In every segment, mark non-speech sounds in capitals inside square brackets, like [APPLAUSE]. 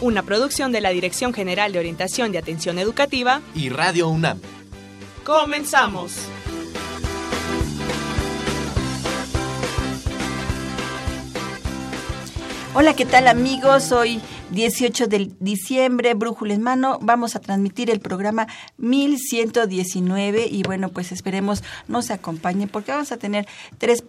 una producción de la Dirección General de Orientación de Atención Educativa y Radio UNAM. Comenzamos. Hola, ¿qué tal amigos? Hoy 18 de diciembre, Brújula en Mano, vamos a transmitir el programa 1119 y bueno, pues esperemos nos acompañe porque vamos a tener tres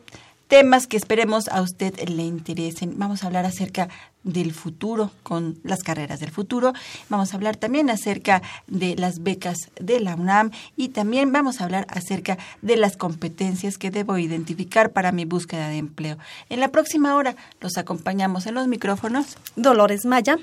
temas que esperemos a usted le interesen. Vamos a hablar acerca del futuro, con las carreras del futuro. Vamos a hablar también acerca de las becas de la UNAM y también vamos a hablar acerca de las competencias que debo identificar para mi búsqueda de empleo. En la próxima hora los acompañamos en los micrófonos Dolores Maya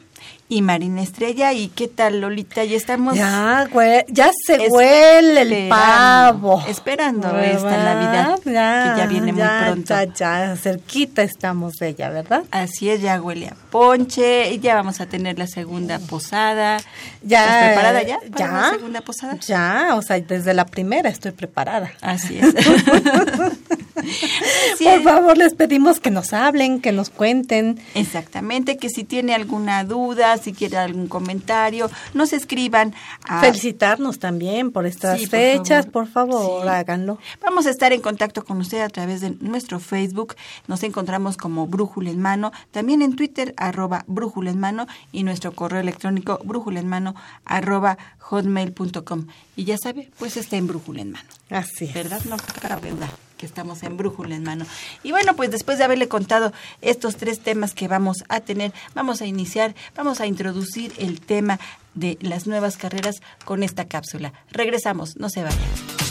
y Marina Estrella. ¿Y qué tal, Lolita? Ya estamos... Ya, ya se huele el pavo. Esperando esta Navidad que ya viene muy pronto. Ya, ya, cerquita estamos de ella, ¿verdad? Así es, ya huele a ponche, y ya vamos a tener la segunda posada. Ya, ¿Estás preparada ya para ya, la segunda posada? Ya, o sea, desde la primera estoy preparada. Así es. [LAUGHS] Por favor, les pedimos que nos hablen, que nos cuenten. Exactamente, que si tiene alguna duda, si quiere algún comentario, nos escriban. A... Felicitarnos también por estas fechas, por favor, háganlo. Vamos a estar en contacto con usted a través de nuestro Facebook. Nos encontramos como Brújula en Mano. También en Twitter, arroba Brújula en Mano. Y nuestro correo electrónico, brújula en mano, arroba hotmail.com. Y ya sabe, pues está en Brújula en Mano. Así ¿Verdad? No, para verdad que estamos en brújula en mano. Y bueno, pues después de haberle contado estos tres temas que vamos a tener, vamos a iniciar, vamos a introducir el tema de las nuevas carreras con esta cápsula. Regresamos, no se vayan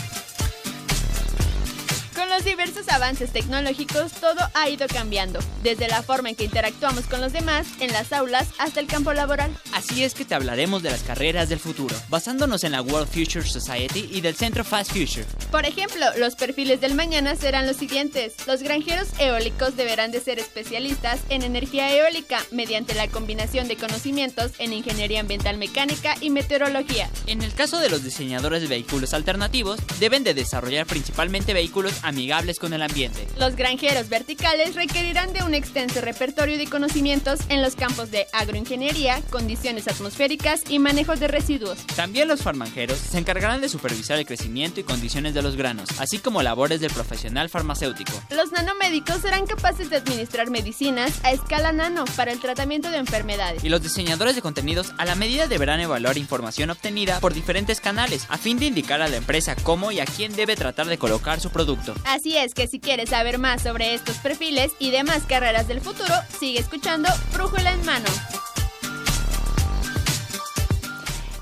diversos avances tecnológicos todo ha ido cambiando, desde la forma en que interactuamos con los demás en las aulas hasta el campo laboral. Así es que te hablaremos de las carreras del futuro, basándonos en la World Future Society y del Centro Fast Future. Por ejemplo, los perfiles del mañana serán los siguientes. Los granjeros eólicos deberán de ser especialistas en energía eólica mediante la combinación de conocimientos en ingeniería ambiental mecánica y meteorología. En el caso de los diseñadores de vehículos alternativos, deben de desarrollar principalmente vehículos amigables con el ambiente. Los granjeros verticales requerirán de un extenso repertorio de conocimientos en los campos de agroingeniería, condiciones atmosféricas y manejo de residuos. También los farmanjeros se encargarán de supervisar el crecimiento y condiciones de los granos, así como labores del profesional farmacéutico. Los nanomédicos serán capaces de administrar medicinas a escala nano para el tratamiento de enfermedades. Y los diseñadores de contenidos a la medida deberán evaluar información obtenida por diferentes canales a fin de indicar a la empresa cómo y a quién debe tratar de colocar su producto. Así es que si quieres saber más sobre estos perfiles y demás carreras del futuro, sigue escuchando Brújula en Mano.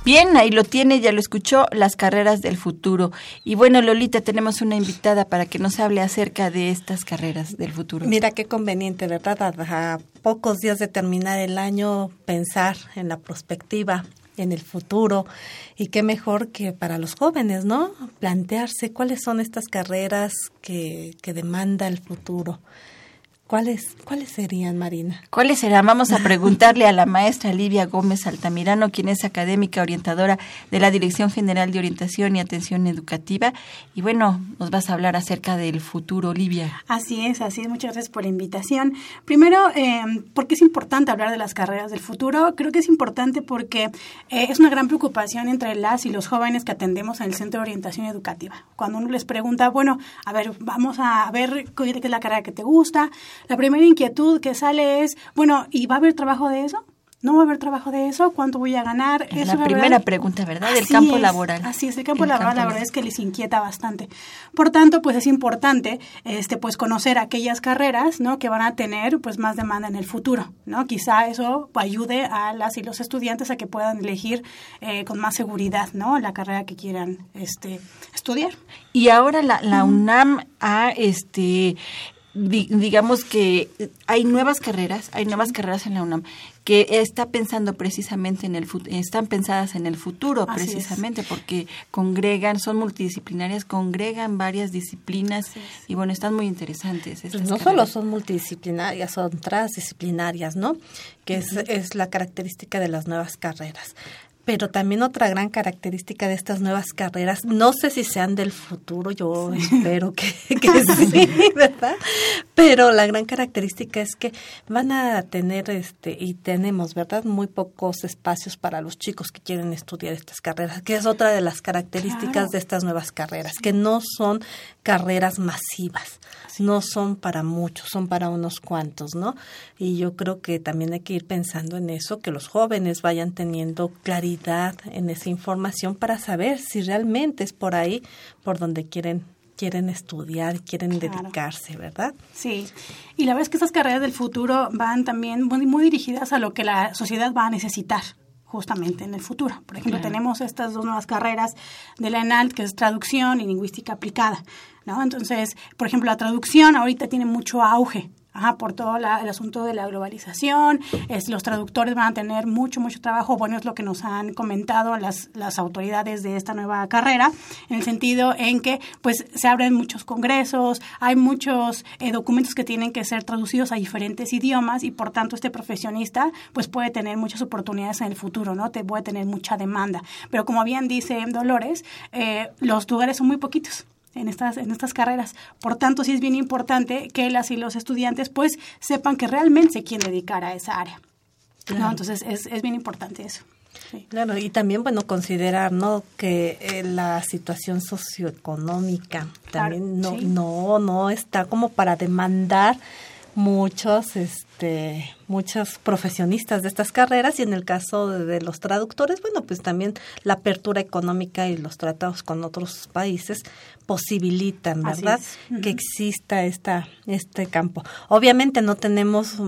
Bien, ahí lo tiene, ya lo escuchó, las carreras del futuro. Y bueno, Lolita, tenemos una invitada para que nos hable acerca de estas carreras del futuro. Mira qué conveniente, ¿verdad? A pocos días de terminar el año, pensar en la perspectiva en el futuro y qué mejor que para los jóvenes, ¿no? Plantearse cuáles son estas carreras que, que demanda el futuro. ¿Cuáles, ¿Cuáles serían, Marina? ¿Cuáles serán? Vamos a preguntarle a la maestra Livia Gómez Altamirano, quien es académica orientadora de la Dirección General de Orientación y Atención Educativa. Y bueno, nos vas a hablar acerca del futuro, Livia. Así es, así es. Muchas gracias por la invitación. Primero, eh, ¿por qué es importante hablar de las carreras del futuro? Creo que es importante porque eh, es una gran preocupación entre las y los jóvenes que atendemos en el Centro de Orientación Educativa. Cuando uno les pregunta, bueno, a ver, vamos a ver qué es la carrera que te gusta, la primera inquietud que sale es, bueno, ¿y va a haber trabajo de eso? ¿No va a haber trabajo de eso? ¿Cuánto voy a ganar? Es la primera pregunta, ¿verdad? Del campo laboral. Así es, el campo laboral la verdad es que les inquieta bastante. Por tanto, pues es importante este pues conocer aquellas carreras, ¿no? que van a tener pues más demanda en el futuro, ¿no? Quizá eso ayude a las y los estudiantes a que puedan elegir eh, con más seguridad, ¿no? la carrera que quieran este estudiar. Y ahora la, la UNAM ha este digamos que hay nuevas carreras, hay nuevas carreras en la UNAM que está pensando precisamente en el están pensadas en el futuro precisamente porque congregan, son multidisciplinarias, congregan varias disciplinas y bueno, están muy interesantes. Pues no solo son multidisciplinarias, son transdisciplinarias, ¿no? Que es, es la característica de las nuevas carreras. Pero también otra gran característica de estas nuevas carreras, no sé si sean del futuro, yo espero que, [LAUGHS] sí, ¿verdad? Pero la gran característica es que van a tener, este, y tenemos, ¿verdad? Muy pocos espacios para los chicos que quieren estudiar estas carreras, que es otra de las características de estas nuevas carreras, que no son carreras masivas, no son para muchos, son para unos cuantos, ¿no? Y yo creo que también hay que ir pensando en eso, que los jóvenes vayan teniendo claridad en esa información para saber si realmente es por ahí por donde quieren quieren estudiar, quieren dedicarse, ¿verdad? Sí, y la verdad es que estas carreras del futuro van también muy, dirigidas a lo que la sociedad va a necesitar justamente en el futuro. Por ejemplo, tenemos estas dos nuevas carreras de la ENALT, que es traducción y lingüística aplicada. ¿no? Entonces, por ejemplo, la traducción ahorita tiene mucho auge Ajá, por todo el asunto de la globalización, es, los traductores van a tener mucho, mucho trabajo, bueno, es lo que nos han comentado las, las autoridades de esta nueva carrera, en el sentido en que pues se abren muchos congresos, hay muchos eh, documentos que tienen que ser traducidos a diferentes idiomas y por tanto este profesionista pues puede tener muchas oportunidades en el futuro, ¿no? Te puede tener mucha demanda. Pero como bien dice Dolores, eh, los lugares son muy poquitos en estas, en estas carreras. Por tanto, sí es bien importante que las y los estudiantes pues sepan que realmente se quieren dedicar a esa área. ¿no? Entonces, es, es bien importante eso. Claro, y también, bueno, considerar, ¿no?, que eh, la situación socioeconómica también no, no, no está como para demandar muchos, este, muchos profesionistas de estas carreras y en el caso de, los traductores, bueno, pues también la apertura económica y los tratados con otros países posibilitan, ¿verdad?, que exista esta, este campo. Obviamente no tenemos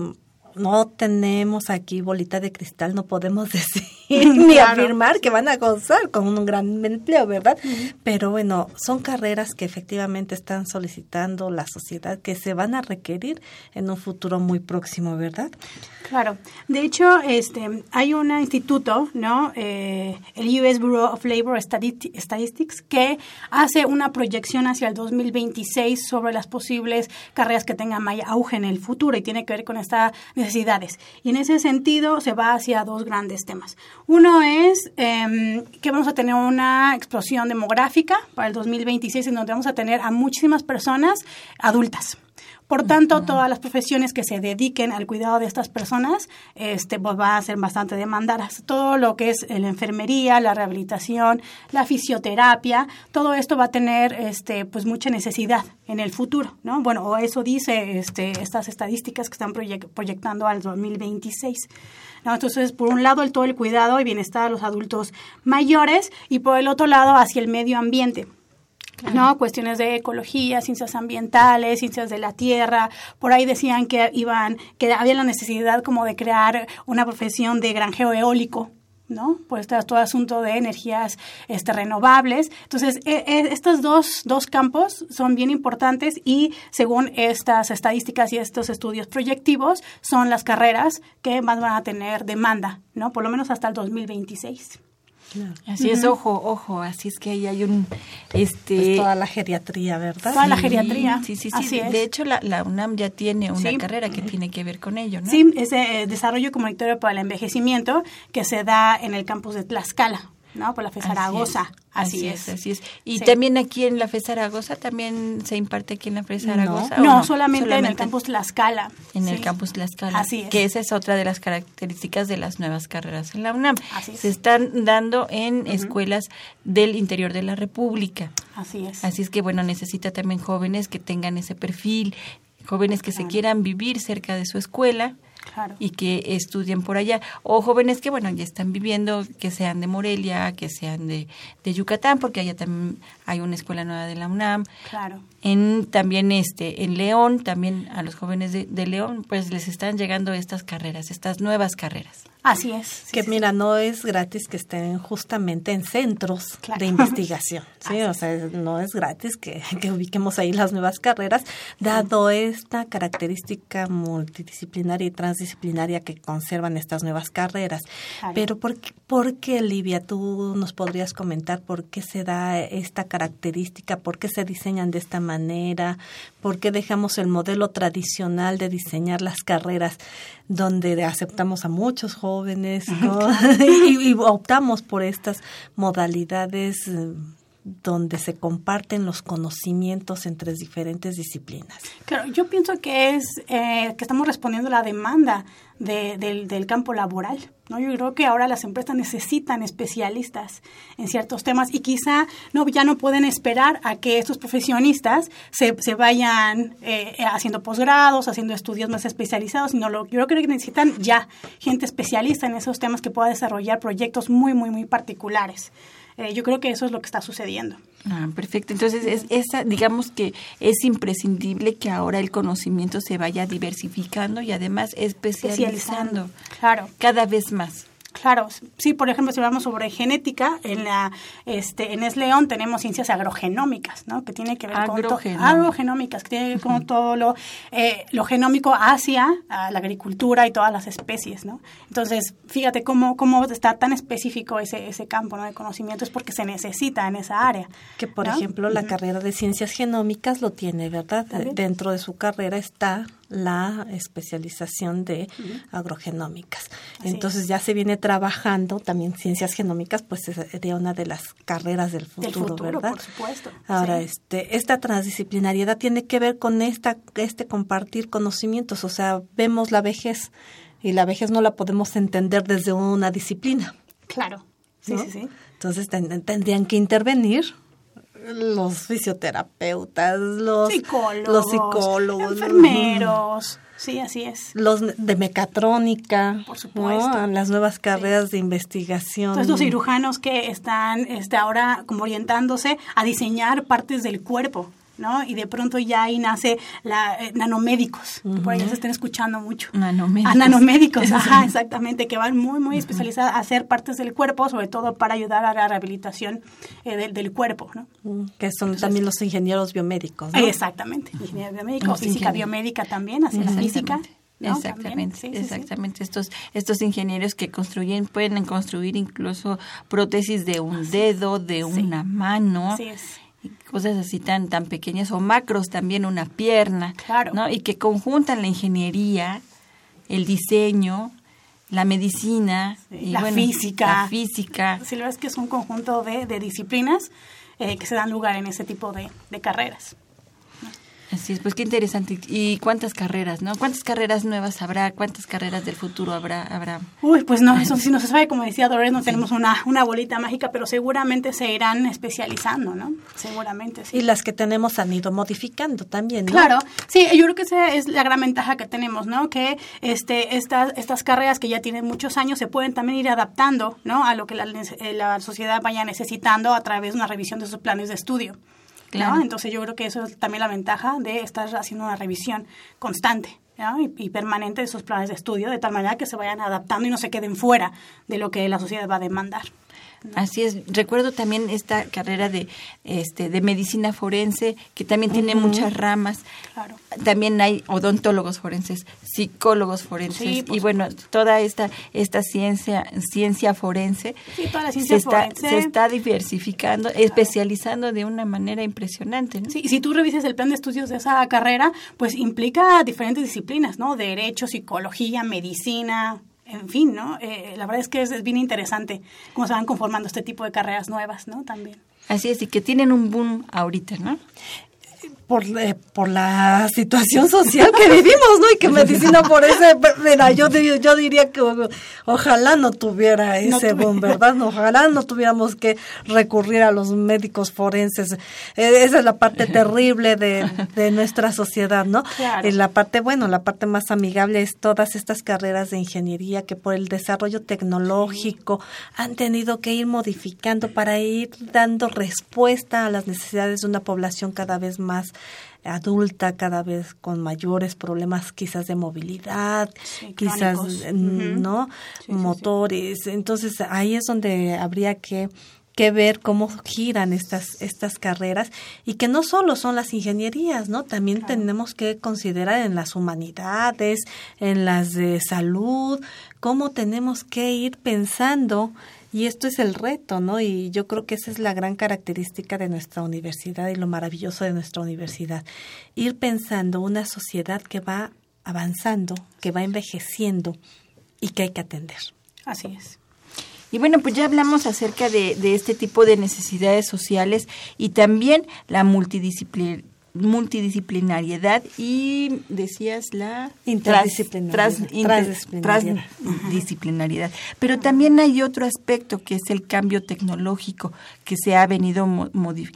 no tenemos aquí bolita de cristal, no podemos [LAUGHS] decir [LAUGHS] ni afirmar que van a gozar con un gran empleo, ¿verdad? Pero bueno, son carreras que efectivamente están solicitando la sociedad que se van a requerir en un futuro muy próximo, ¿verdad? Claro. De hecho, este, hay un instituto, ¿no? Eh, el US Bureau of Labor Statistics, que hace una proyección hacia el 2026 sobre las posibles carreras que tengan más auge en el futuro y tiene que ver con estas necesidades. Y en ese sentido se va hacia dos grandes temas. Uno es em, que vamos a tener una explosión demográfica para el 2026 en donde vamos a tener a muchísimas personas adultas. Por tanto, todas las profesiones que se dediquen al cuidado de estas personas este, pues van a ser bastante demandadas. Todo lo que es la enfermería, la rehabilitación, la fisioterapia, todo esto va a tener este, pues mucha necesidad en el futuro, ¿no? Bueno, o eso dice este, estas estadísticas que están proyectando al 2026. ¿No? Entonces, por un lado, el todo el cuidado y bienestar de los adultos mayores y por el otro lado, hacia el medio ambiente. ¿no? Cuestiones de ecología, ciencias ambientales, ciencias de la tierra. Por ahí decían que iban, que había la necesidad como de crear una profesión de granjeo eólico, ¿no? Pues todo asunto de energías este, renovables. Entonces, e, e, estos dos, dos campos son bien importantes y según estas estadísticas y estos estudios proyectivos, son las carreras que más van a tener demanda, ¿no? Por lo menos hasta el 2026. Así es, ojo, ojo, así es que ahí hay un... este pues toda la geriatría, ¿verdad? Toda la geriatría. Sí, sí, sí. De hecho, la, la, UNAM ya tiene una carrera que tiene que ver con ello, ¿no? Sí, es eh, Desarrollo Comunitario para el Envejecimiento que se da en el campus de Tlaxcala. ¿No? Por la FE Zaragoza. Así, es. Así es. Y también aquí en la FE Zaragoza, también se imparte aquí en la FE Zaragoza. No, solamente, en el campus Tlaxcala. En el campus Tlaxcala. Así es. Que esa es otra de las características de las nuevas carreras en la UNAM. Así es. Se están dando en escuelas del interior de la República. Así es. Así es que, bueno, necesita también jóvenes que tengan ese perfil, jóvenes que se quieran vivir cerca de su escuela y que estudien por allá. O jóvenes que, bueno, ya están viviendo, que sean de Morelia, que sean de, de Yucatán, porque allá también hay una escuela nueva de la UNAM. Claro. En, también este, en León, también a los jóvenes de, de León, pues les están llegando estas carreras, estas nuevas carreras. Así es. que mira, no es gratis que estén justamente en centros de [LAUGHS] investigación, [LAUGHS] ¿sí? o sea, no es gratis que, [LAUGHS] que, ubiquemos ahí las nuevas carreras, dado esta característica multidisciplinaria y transdisciplinaria que conservan estas nuevas carreras. Pero ¿por qué, ¿por qué, Livia, tú nos podrías comentar por qué se da esta característica, por qué se diseñan de esta manera, por qué dejamos el modelo tradicional de diseñar las carreras donde aceptamos a muchos jóvenes [LAUGHS] y, optamos por estas modalidades eh, donde se comparten los conocimientos entre diferentes disciplinas. Claro, yo pienso que es eh, que estamos respondiendo a la demanda del, del, campo laboral. ¿no? Yo creo que ahora las empresas necesitan especialistas en ciertos temas y quizá no, ya no pueden esperar a que estos profesionistas se, se vayan eh, haciendo posgrados, haciendo estudios más especializados, sino lo, yo creo que necesitan ya gente especialista en esos temas que pueda desarrollar proyectos muy, muy, muy particulares. Eh, yo creo que eso es lo que está sucediendo. Ah, perfecto. Entonces, es, esa, digamos que es imprescindible que ahora el conocimiento se vaya diversificando y además especializando. Claro. Cada vez más. Claro, sí, por ejemplo, si hablamos sobre genética, en la este en Esleón tenemos ciencias agrogenómicas, ¿no? Que tiene que ver con agrogenómicas, que tiene que ver con todo lo eh, lo genómico hacia la agricultura y todas las especies, ¿no? Entonces, fíjate cómo cómo está tan específico ese ese campo ¿no? de conocimiento es porque se necesita en esa área. Que por ejemplo la carrera de ciencias genómicas lo tiene, ¿verdad? Dentro de su carrera está la especialización de agrogenómicas. Entonces ya se viene trabajando también ciencias genómicas, pues sería una de las carreras del futuro, ¿verdad? Por supuesto. Ahora, este, esta transdisciplinariedad tiene que ver con esta, este compartir conocimientos, o sea, vemos la vejez y la vejez no la podemos entender desde una disciplina. Claro. Sí, sí, sí. Entonces tendrían que intervenir los fisioterapeutas, los psicólogos, los psicólogos enfermeros. Sí, así es. Los de mecatrónica, por supuesto, las nuevas carreras de investigación. Entonces, los cirujanos que están este, ahora como orientándose a diseñar partes del cuerpo. ¿No? Y de pronto ya ahí nace la eh, nanomédicos, por ahí se están escuchando mucho. Nanomédicos. A nanomédicos, ajá, exactamente, que van muy, muy especializados a hacer partes del cuerpo, sobre todo para ayudar a la rehabilitación eh, del, cuerpo, ¿no? Que son también los ingenieros biomédicos, ¿no? Exactamente, ingenieros biomédicos, física biomédica también, hacia la física. Exactamente, exactamente. Estos, estos ingenieros que construyen, pueden construir incluso prótesis de un dedo, de una mano. Así es cosas así tan tan pequeñas o macros también una pierna, claro. ¿no? Y que conjuntan la ingeniería, el diseño, la medicina, y la física. La física. Sí, la verdad es que es un conjunto de, de disciplinas eh, que se dan lugar en ese tipo de, de carreras. Así es, pues qué interesante. ¿Y cuántas carreras, no? ¿Cuántas carreras nuevas habrá? ¿Cuántas carreras del futuro habrá? habrá? Uy, pues no, eso sí no se sabe. Como decía Dolores, no tenemos una, una bolita mágica, pero seguramente se irán especializando, ¿no? Seguramente, sí. Y las que tenemos han ido modificando también, ¿no? Claro, sí, yo creo que esa es la gran ventaja que tenemos, ¿no? Que este, estas, estas carreras que ya tienen muchos años se pueden también ir adaptando, ¿no? A lo que la, eh, la sociedad vaya necesitando a través de una revisión de sus planes de estudio. Entonces yo creo que eso es también la ventaja de estar haciendo una revisión constante. Y, y, permanente de esos planes de estudio, de tal manera que se vayan adaptando y no se queden fuera de lo que la sociedad va a demandar. Así es. Recuerdo también esta carrera de este de medicina forense que también tiene muchas ramas. Claro. También hay odontólogos forenses, psicólogos forenses y bueno, toda esta esta ciencia ciencia forense, se, Está, se está diversificando, especializando de una manera impresionante. Sí, si tú revisas el plan de estudios de esa carrera, pues implica diferentes disciplinas, ¿no? Derecho, psicología, medicina, en fin, ¿no? Eh, la verdad es que es, bien interesante cómo se van conformando este tipo de carreras nuevas, ¿no? También. Así es, y que tienen un boom ahorita, ¿no? Por, eh, por la situación social que vivimos, ¿no? Y que medicina por ese, mira, yo, yo diría que ojalá no tuviera ese boom, ¿verdad? Ojalá no tuviéramos que recurrir a los médicos forenses. E, esa es la parte terrible de, de nuestra sociedad, ¿no? Claro. Y la parte, bueno, la parte más amigable es todas estas carreras de ingeniería que por el desarrollo tecnológico han tenido que ir modificando para ir dando respuesta a las necesidades de una población cada vez más adulta cada vez con mayores problemas quizás de movilidad, quizás no motores. Entonces ahí es donde habría que que ver cómo giran estas, estas carreras y que no solo son las ingenierías, ¿no? También tenemos que considerar en las humanidades, en las de salud, cómo tenemos que ir pensando y esto es el reto, ¿no? Y yo creo que esa es la gran característica de nuestra universidad y lo maravilloso de nuestra universidad. Ir pensando una sociedad que va avanzando, que va envejeciendo y que hay que atender. Así es. Y bueno, pues ya hablamos acerca de, de este tipo de necesidades sociales y también la multidisciplinaridad multidisciplinariedad y decías la transdisciplinariedad. Pero también hay otro aspecto que es el cambio tecnológico que se ha venido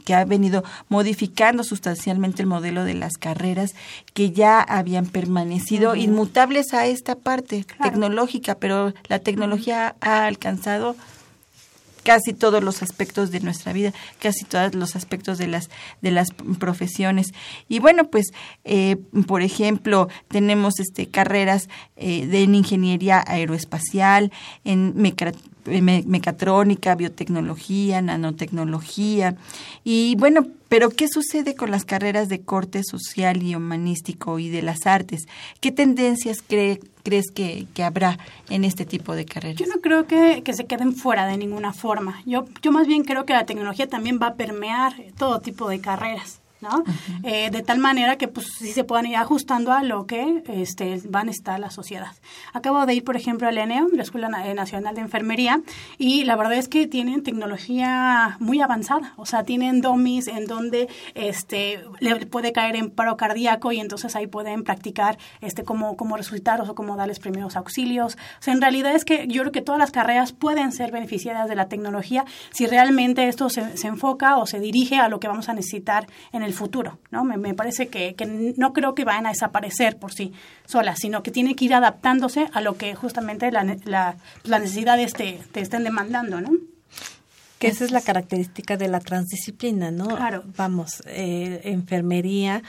que ha venido modificando sustancialmente el modelo de las carreras que ya habían permanecido inmutables a esta parte tecnológica, pero la tecnología ha alcanzado casi todos los aspectos de nuestra vida, casi todos los aspectos de las de las profesiones. Y bueno, pues eh, por ejemplo tenemos este carreras eh, de en ingeniería aeroespacial, en mecatrónica, biotecnología, nanotecnología. Y bueno, pero ¿qué sucede con las carreras de corte social y humanístico y de las artes? ¿Qué tendencias cree, crees que, que, habrá en este tipo de carreras? Yo no creo que, que, se queden fuera de ninguna forma. Yo, yo más bien creo que la tecnología también va a permear todo tipo de carreras. ¿No? Eh, de tal manera que pues sí se puedan ir ajustando a lo que este, va a necesitar la sociedad. Acabo de ir, por ejemplo, al ENEO, la Escuela eh, Nacional de Enfermería, y la verdad es que tienen tecnología muy avanzada, o sea, tienen domis en donde este, le puede caer en paro cardíaco y entonces ahí pueden practicar este, cómo, cómo resucitar o cómo darles primeros auxilios. O sea, en realidad es que yo creo que todas las carreras pueden ser beneficiadas de la tecnología si realmente esto se, se enfoca o se dirige a lo que vamos a necesitar en el futuro, ¿no? Me, parece que, no creo que vayan a desaparecer por sí solas, sino que tienen que ir adaptándose a lo que justamente la, la, las necesidades te, estén demandando, ¿no? Que esa es la característica de la transdisciplina, ¿no? Claro. Vamos, eh, enfermería,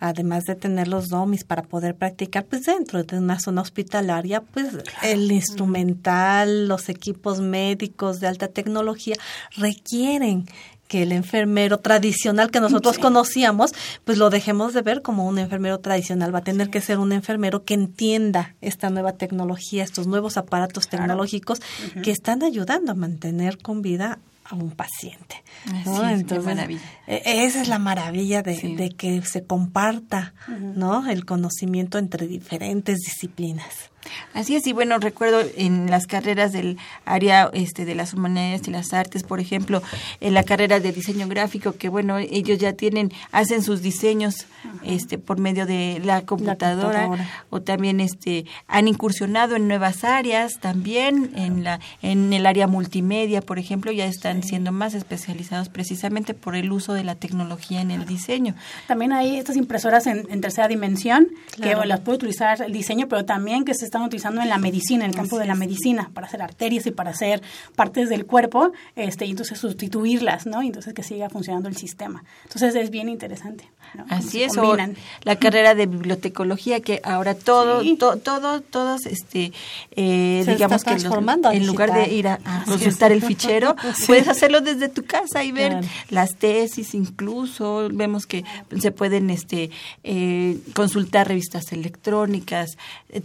además de tener los domis para poder practicar, pues dentro de una zona hospitalaria, pues el instrumental, los equipos médicos de alta tecnología requieren que el enfermero tradicional que nosotros conocíamos, pues lo dejemos de ver como un enfermero tradicional. Va a tener que ser un enfermero que entienda esta nueva tecnología, estos nuevos aparatos tecnológicos que están ayudando a mantener con vida a un paciente. Entonces, e, esa es la maravilla de, que se comparta ¿no? el conocimiento entre diferentes disciplinas. Así es, y bueno, recuerdo en las carreras del área este, de las humanidades y las artes, por ejemplo, en la carrera de diseño gráfico, que bueno, ellos ya tienen, hacen sus diseños este, por medio de la computadora, o también este, han incursionado en nuevas áreas también, en, la, en el área multimedia, por ejemplo, ya están siendo más especializados precisamente por el uso de la tecnología en el diseño. También hay estas impresoras en, tercera dimensión, que las puede utilizar el diseño, pero también que se están utilizando en la medicina, en el campo de la medicina, para hacer arterias y para hacer partes del cuerpo, este, y entonces sustituirlas, ¿no? Y entonces que siga funcionando el sistema. Entonces es bien interesante. Así es, o la carrera de bibliotecología que ahora todo, todo, todos, este, eh, digamos que en lugar de ir a, consultar el fichero, [LAUGHS] puedes hacerlo desde tu casa y ver las tesis, incluso vemos que se pueden, este, eh, consultar revistas electrónicas, eh,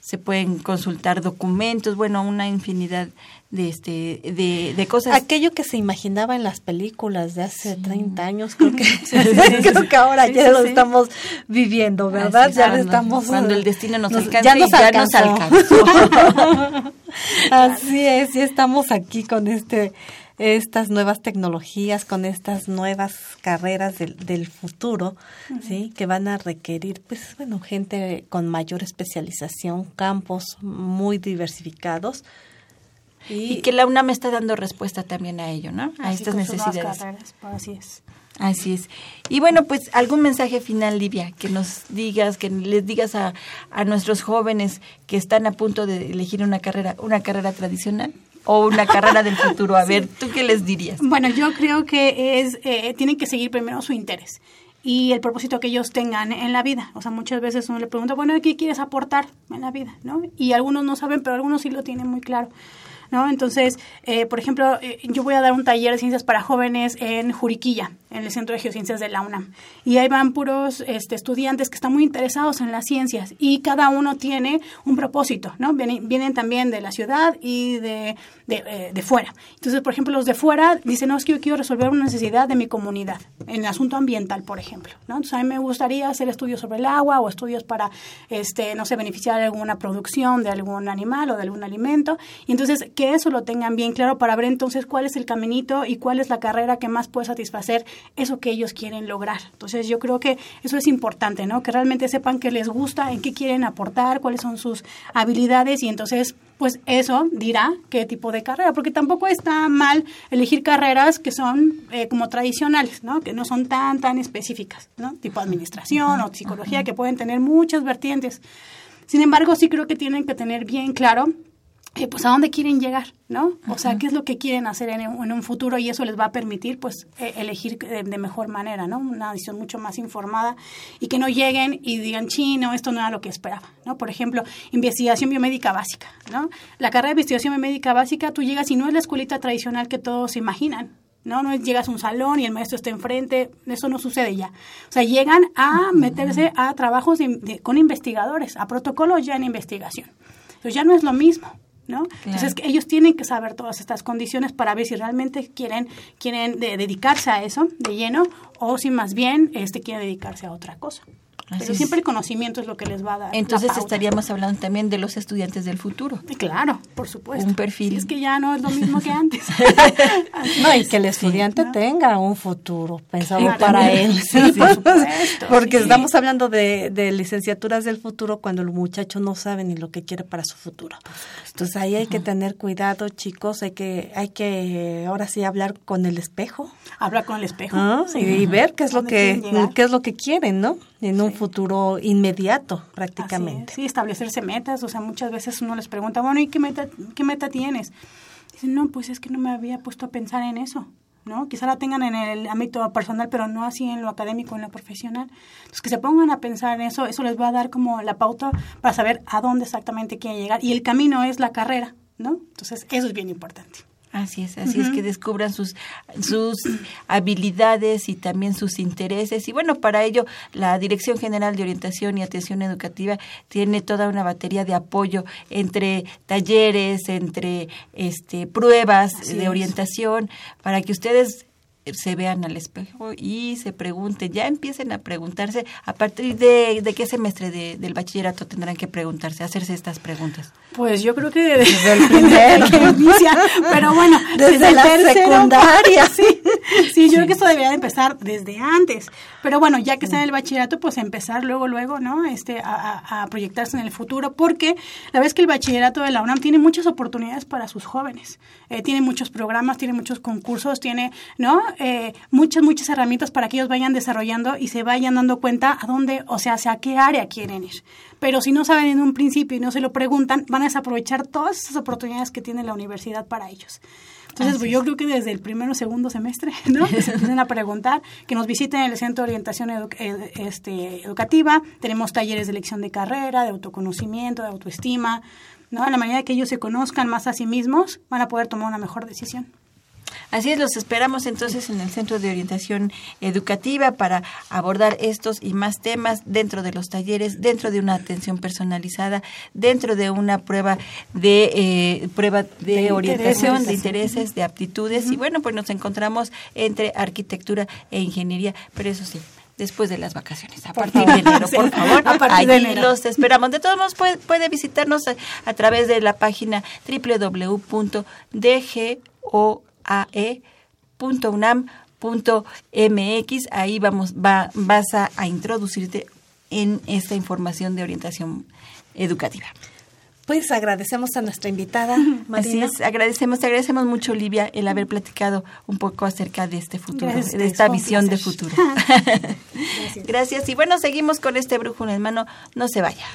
se pueden consultar documentos, bueno, una infinidad de este de, de, cosas. Aquello que se imaginaba en las películas de hace 30 años creo que [LAUGHS] [LAUGHS] creo que ahora ya lo estamos viviendo verdad ya estamos. cuando el destino nos, alcanza ya nos, ya nos alcanzó. [LAUGHS] Así es y estamos aquí con este estas nuevas tecnologías, con estas nuevas carreras del, del futuro, ¿sí? Que van a requerir, pues, bueno, gente con mayor especialización, campos muy diversificados, y, que la UNAM está dando respuesta también a ello, ¿no? A estas necesidades. Pues, así es. Así es. Y bueno, pues algún mensaje final, Livia, que nos digas, que les digas a, a nuestros jóvenes que están a punto de elegir una carrera, una carrera tradicional o una carrera del futuro. A ver, ¿tú qué les dirías? Bueno, yo creo que es, eh, tienen que seguir primero su interés. y el propósito que ellos tengan en la vida. O sea, muchas veces uno le pregunta, bueno, ¿qué quieres aportar en la vida? ¿no? Y algunos no saben, pero algunos sí lo tienen muy claro. ¿No? Entonces, eh, por ejemplo, eh, yo voy a dar un taller de ciencias para jóvenes en Juriquilla, en el Centro de Geociencias de la UNAM. Y ahí van puros este, estudiantes que están muy interesados en las ciencias y cada uno tiene un propósito, ¿no? Vienen, vienen también de la ciudad y de, de, eh, de, fuera. Entonces, por ejemplo, los de fuera dicen, no, es que yo quiero resolver una necesidad de mi comunidad, en el asunto ambiental, por ejemplo, ¿no? Entonces, a mí me gustaría hacer estudios sobre el agua o estudios para, este, no sé, beneficiar de alguna producción de algún animal o de algún alimento. Y entonces, que eso lo tengan bien claro para ver entonces cuál es el caminito y cuál es la carrera que más puede satisfacer eso que ellos quieren lograr. Entonces yo creo que eso es importante, ¿no? Que realmente sepan qué les gusta, en qué quieren aportar, cuáles son sus habilidades y entonces pues eso dirá qué tipo de carrera, porque tampoco está mal elegir carreras que son eh, como tradicionales, ¿no? Que no son tan, tan específicas, ¿no? Tipo administración o psicología, que pueden tener muchas vertientes. Sin embargo, sí creo que tienen que tener bien claro eh, pues a dónde quieren llegar, ¿no? O sea, qué es lo que quieren hacer en, en, un futuro y eso les va a permitir, pues, eh, elegir de, de, mejor manera, ¿no? Una decisión mucho más informada y que no lleguen y digan, chino, esto no era lo que esperaba, ¿no? Por ejemplo, investigación biomédica básica, ¿no? La carrera de investigación biomédica básica, tú llegas y no es la escuelita tradicional que todos imaginan, ¿no? No llegas a un salón y el maestro está enfrente, eso no sucede ya. O sea, llegan a meterse a trabajos de, de, con investigadores, a protocolos ya en investigación. Entonces ya no es lo mismo. ¿No? Claro. Entonces ellos tienen que saber todas estas condiciones para ver si realmente quieren quieren de, dedicarse a eso de lleno o si más bien este quiere dedicarse a otra cosa. Así Pero siempre el conocimiento es lo que les va a dar. Entonces estaríamos hablando también de los estudiantes del futuro. Claro, por supuesto. Un perfil. Si es que ya no es lo mismo que antes. [LAUGHS] no, y que el estudiante sí, ¿no? tenga un futuro pensado claro, para él. Sí, por supuesto. [LAUGHS] Porque sí. estamos hablando de, de, licenciaturas del futuro cuando el muchacho no sabe ni lo que quiere para su futuro. Entonces ahí hay que tener cuidado, chicos. Hay que, hay que ahora sí hablar con el espejo. Hablar con el espejo. ¿Ah? Y, y, ver qué es lo que, qué es lo que quieren, ¿no? En un futuro inmediato prácticamente. Sí, establecerse metas, o sea, muchas veces uno les pregunta, bueno, ¿y qué meta, qué meta tienes? Dicen, no, pues es que no me había puesto a pensar en eso, ¿no? Quizá la tengan en el ámbito personal, pero no así en lo académico, en lo profesional. Entonces, que se pongan a pensar en eso, eso les va a dar como la pauta para saber a dónde exactamente quieren llegar. Y el camino es la carrera, ¿no? Entonces, eso es bien importante. Así es, así uh -huh. es que descubran sus, sus habilidades y también sus intereses. Y bueno, para ello la Dirección General de Orientación y Atención Educativa tiene toda una batería de apoyo entre talleres, entre este pruebas así de es. orientación, para que ustedes se vean al espejo y se pregunten, ya empiecen a preguntarse a partir de, de qué semestre de, del bachillerato tendrán que preguntarse, hacerse estas preguntas. Pues yo creo que desde el [LAUGHS] primero que inicia, pero bueno, desde, desde la tercero, secundaria. [LAUGHS] Sí, [LAUGHS] sí, yo creo que esto debería de empezar desde antes. Pero bueno, ya que está en el bachillerato, pues empezar luego, luego, ¿no? Este, a, a, proyectarse en el futuro, porque la vez que el bachillerato de la UNAM tiene muchas oportunidades para sus jóvenes. Eh, tiene muchos programas, tiene muchos concursos, tiene, ¿no? Eh, muchas, muchas herramientas para que ellos vayan desarrollando y se vayan dando cuenta a dónde, o sea, hacia qué área quieren ir. Pero si no saben en un principio y no se lo preguntan, van a desaprovechar todas esas oportunidades que tiene la universidad para ellos. Entonces, pues, yo creo que desde el primero o segundo semestre, [LAUGHS] ¿no? Que se empiecen a preguntar, que nos visiten en el Centro de Orientación edu este, Educativa. Tenemos talleres de elección de carrera, de autoconocimiento, de autoestima, ¿no? A la manera que ellos se conozcan más a sí mismos, van a poder tomar una mejor decisión. Así es, los esperamos entonces en el Centro de Orientación Educativa para abordar estos y más temas dentro de los talleres, dentro de una atención personalizada, dentro de una prueba de eh, prueba de, de orientación, intereses. de intereses, de aptitudes. Uh -huh. Y bueno, pues nos encontramos entre arquitectura e ingeniería, pero eso sí, después de las vacaciones, a partir de enero, por [LAUGHS] favor. a partir de enero. los esperamos. De todos modos, puede, puede visitarnos a, a, través de la página www.dgo ae.unam.mx. Ahí vamos, va, vas a, a introducirte en esta información de orientación educativa. Pues agradecemos a nuestra invitada, Marina. Así es, agradecemos, te agradecemos mucho, Olivia, el haber platicado un poco acerca de este futuro, Gracias, de esta visión de futuro. [LAUGHS] [LAUGHS] Gracias. Gracias. Y bueno, seguimos con este brujo en mano. No se vaya.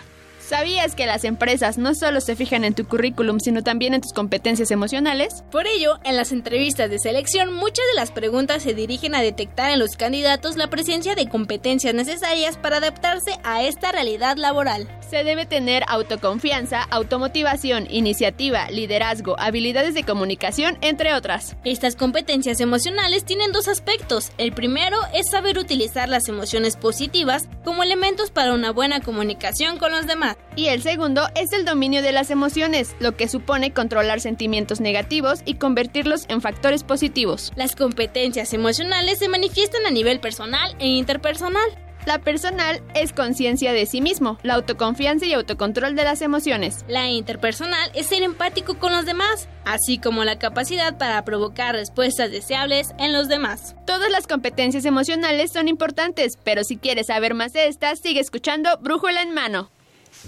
¿Sabías que las empresas no solo se fijan en tu currículum, sino también en tus competencias emocionales? Por ello, en las entrevistas de selección, muchas de las preguntas se dirigen a detectar en los candidatos la presencia de competencias necesarias para adaptarse a esta realidad laboral. Se debe tener autoconfianza, automotivación, iniciativa, liderazgo, habilidades de comunicación, entre otras. Estas competencias emocionales tienen dos aspectos. El primero es saber utilizar las emociones positivas como elementos para una buena comunicación con los demás. Y el segundo es el dominio de las emociones, lo que supone controlar sentimientos negativos y convertirlos en factores positivos. Las competencias emocionales se manifiestan a nivel personal e interpersonal. La personal es conciencia de sí mismo, la autoconfianza y autocontrol de las emociones. La interpersonal es ser empático con los demás, así como la capacidad para provocar respuestas deseables en los demás. Todas las competencias emocionales son importantes, pero si quieres saber más de estas, sigue escuchando Brújula en mano.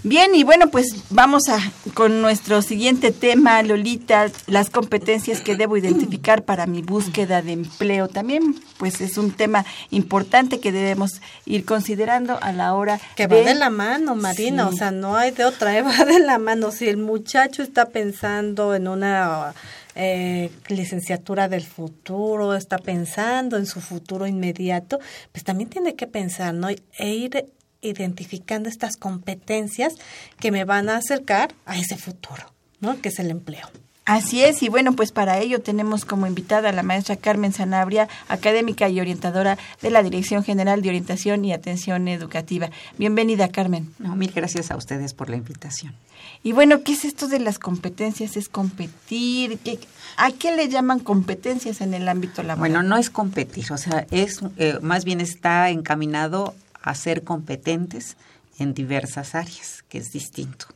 Bien, y bueno, pues vamos a con nuestro siguiente tema, Lolita, las competencias que debo identificar para mi búsqueda de empleo. También, pues es un tema importante que debemos ir considerando a la hora que va de la mano, Marina, o sea, no hay de otra, [LAUGHS] ¿eh? va de la mano. Si el muchacho está pensando en una eh, licenciatura del futuro, está pensando en su futuro inmediato, pues también tiene que pensar, ¿no? E ir identificando estas competencias que me van a acercar a ese futuro, ¿no? Que es el empleo. Así es, y bueno, pues para ello tenemos como invitada a la maestra Carmen Sanabria, académica y orientadora de la Dirección General de Orientación y Atención Educativa. Bienvenida, Carmen. No, mil gracias a ustedes por la invitación. Y bueno, ¿qué es esto de las competencias? ¿Es competir? ¿Qué, ¿A qué le llaman competencias en el ámbito laboral? Bueno, no es competir, o sea, es eh, más bien está encaminado a ser competentes en diversas áreas, que es distinto.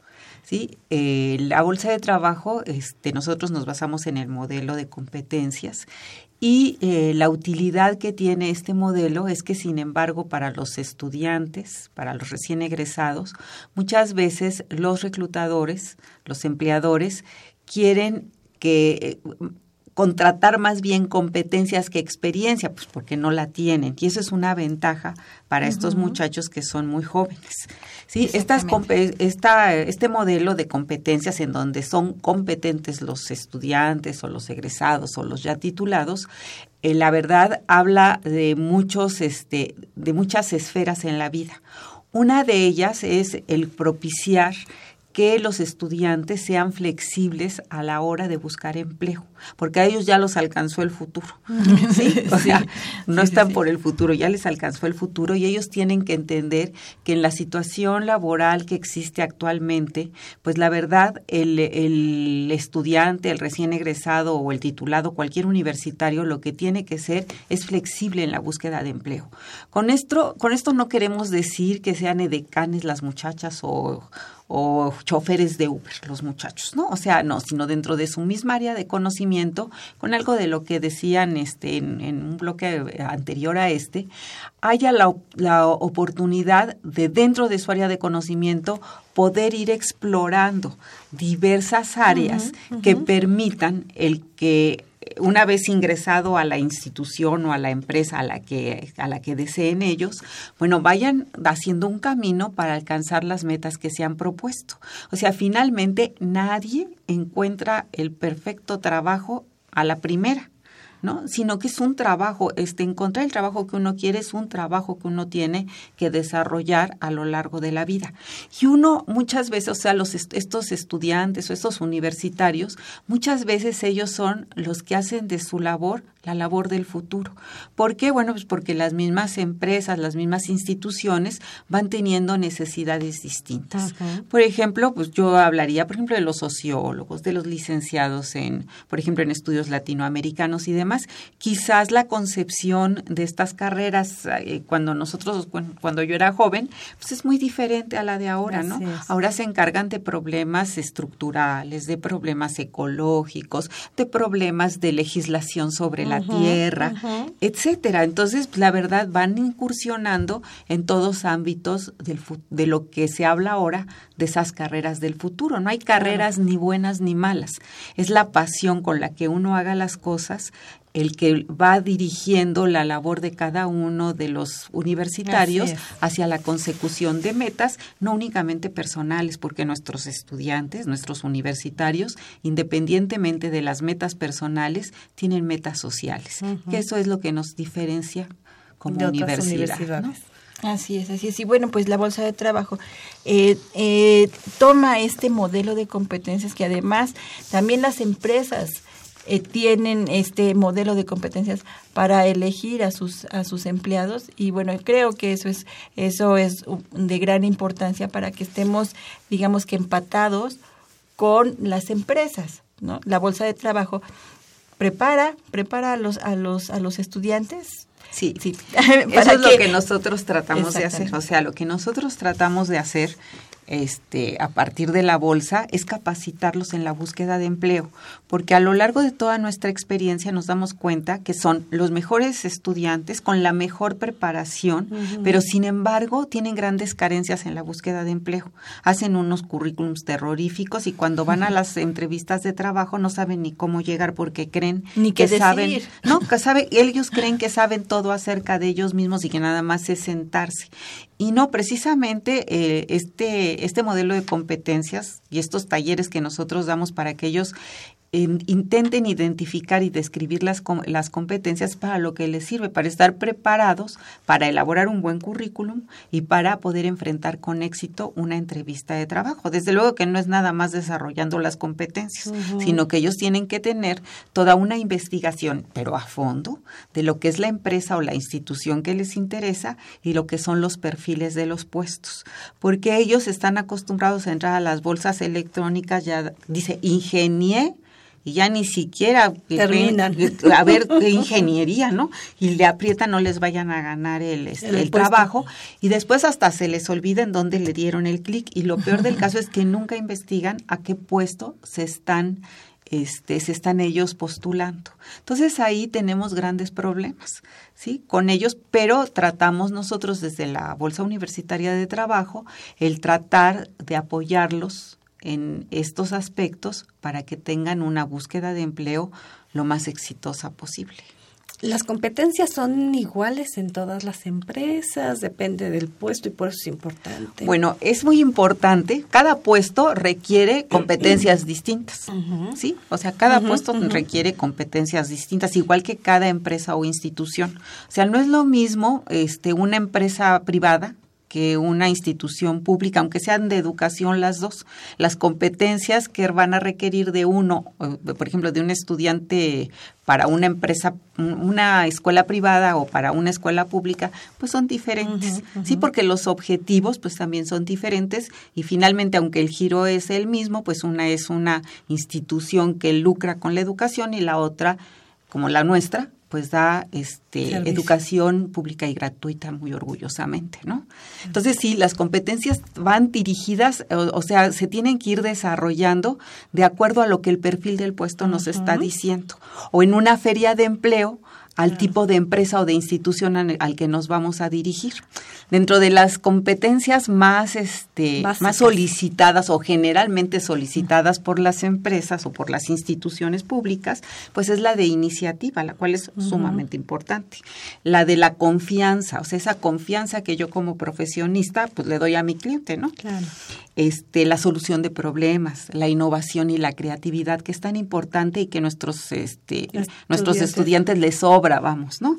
¿sí? Eh, la bolsa de trabajo, este, nosotros nos basamos en el modelo de competencias y eh, la utilidad que tiene este modelo es que, sin embargo, para los estudiantes, para los recién egresados, muchas veces los reclutadores, los empleadores, quieren que contratar más bien competencias que experiencia, pues porque no la tienen. Y eso es una ventaja para estos muchachos que son muy jóvenes. Sí, estas esta, este modelo de competencias en donde son competentes los estudiantes o los egresados o los ya titulados, eh, la verdad habla de muchos, este, de muchas esferas en la vida. Una de ellas es el propiciar que los estudiantes sean flexibles a la hora de buscar empleo, porque a ellos ya los alcanzó el futuro. [LAUGHS] ¿sí? O sea, no están por el futuro, ya les alcanzó el futuro y ellos tienen que entender que en la situación laboral que existe actualmente, pues la verdad, el, el estudiante, el recién egresado o el titulado, cualquier universitario, lo que tiene que ser es flexible en la búsqueda de empleo. Con esto, con esto no queremos decir que sean edecanes las muchachas o o choferes de Uber, los muchachos, ¿no? O sea, no, sino dentro de su misma área de conocimiento, con algo de lo que decían este, en, un bloque anterior a este, haya la, la, oportunidad de dentro de su área de conocimiento poder ir explorando diversas áreas que permitan el que una vez ingresado a la institución o a la empresa a la que a la que deseen ellos, bueno, vayan haciendo un camino para alcanzar las metas que se han propuesto. O sea, finalmente nadie encuentra el perfecto trabajo a la primera. ¿No? Sino que es un trabajo, este, encontrar el trabajo que uno quiere es un trabajo que uno tiene que desarrollar a lo largo de la vida. Y uno muchas veces, o sea, los, estos estudiantes o estos universitarios, muchas veces ellos son los que hacen de su labor la labor del futuro. ¿Por qué? Bueno, pues porque las mismas empresas, las mismas instituciones van teniendo necesidades distintas. Por ejemplo, pues yo hablaría, por ejemplo, de los sociólogos, de los licenciados en, por ejemplo, en estudios latinoamericanos y demás. Quizás la concepción de estas carreras eh, cuando nosotros, cuando yo era joven, pues es muy diferente a la de ahora, ¿no? Ahora se encargan de problemas estructurales, de problemas ecológicos, de problemas de legislación sobre la tierra, etcétera. Entonces, la verdad, van incursionando en todos ámbitos del, de lo que se habla ahora de esas carreras del futuro. No hay carreras ni buenas ni malas. Es la pasión con la que uno haga las cosas el que va dirigiendo la labor de cada uno de los universitarios hacia la consecución de metas, no únicamente personales, porque nuestros estudiantes, nuestros universitarios, independientemente de las metas personales, tienen metas sociales, que eso es lo que nos diferencia como De otras universidad. ¿no? universidades. Así es, así es. Y bueno, pues la bolsa de trabajo eh, eh, toma este modelo de competencias que además también las empresas eh, tienen este modelo de competencias para elegir a sus a sus empleados. Y bueno creo que eso es eso es de gran importancia para que estemos digamos que empatados con las empresas no la bolsa de trabajo prepara prepara a los a los a los estudiantes. Sí, sí. [LAUGHS] Eso es lo que- nosotros tratamos de hacer. O sea, lo que nosotros tratamos de hacer este, a partir de la bolsa es capacitarlos en la búsqueda de empleo, porque a lo largo de toda nuestra experiencia nos damos cuenta que son los mejores estudiantes con la mejor preparación, pero sin embargo tienen grandes carencias en la búsqueda de empleo. Hacen unos currículums terroríficos y cuando van a las entrevistas de trabajo no saben ni cómo llegar porque creen Ni que saben, no, que sabe, ellos creen que saben todo acerca de ellos mismos y que nada más es sentarse. Y no, precisamente eh, este, este modelo de competencias y estos talleres que nosotros damos para que ellos intenten identificar y describir las, las competencias para lo que les sirve, para estar preparados, para elaborar un buen currículum y para poder enfrentar con éxito una entrevista de trabajo. Desde luego que no es nada más desarrollando las competencias, sino que ellos tienen que tener toda una investigación, pero a fondo, de lo que es la empresa o la institución que les interesa y lo que son los perfiles de los puestos. Porque ellos están acostumbrados a entrar a las bolsas electrónicas, ya dice, ingenié y ya ni siquiera Terminan. a ver [LAUGHS] qué ingeniería, ¿no? Y le aprietan, no les vayan a ganar el, este, El el trabajo y después hasta se les olvida en dónde le dieron el clic y lo peor del [LAUGHS] caso es que nunca investigan a qué puesto se están este, se están ellos postulando. Entonces ahí tenemos grandes problemas, ¿sí? Con ellos, pero tratamos nosotros desde la Bolsa Universitaria de Trabajo el tratar de apoyarlos en estos aspectos para que tengan una búsqueda de empleo lo más exitosa posible. Las competencias son iguales en todas las empresas, depende del puesto y por eso es importante. Bueno, es muy importante. Cada puesto requiere [CLEARS THROAT] competencias distintas. ¿sí? O sea, cada puesto requiere competencias distintas, igual que cada empresa o institución. O sea, no es lo mismo este, una empresa privada que una institución pública, aunque sean de educación las dos. Las competencias que van a requerir de uno, por ejemplo, de un estudiante para una empresa, un- una escuela privada o para una escuela pública, pues son diferentes. Sí, porque los objetivos pues también son diferentes y finalmente, aunque el giro es el mismo, pues una es una institución que lucra con la educación y la otra, como la nuestra, pues da este Servicio. educación pública y gratuita muy orgullosamente, ¿no? Entonces sí, las competencias van dirigidas, o, o sea, se tienen que ir desarrollando de acuerdo a lo que el perfil del puesto nos está diciendo. O en una feria de empleo, al tipo de empresa o de institución al, al que nos vamos a dirigir. Dentro de las competencias más, este, Básicas. más solicitadas o generalmente solicitadas por las empresas o por las instituciones públicas, pues es la de iniciativa, la cual es sumamente importante. La de la confianza, o sea, esa confianza que yo como profesionista, pues le doy a mi cliente, ¿no? Claro. este, la solución de problemas, la innovación y la creatividad, que es tan importante y que nuestros, este, nuestros Estudiantes. estudiantes les sobra, vamos, ¿no?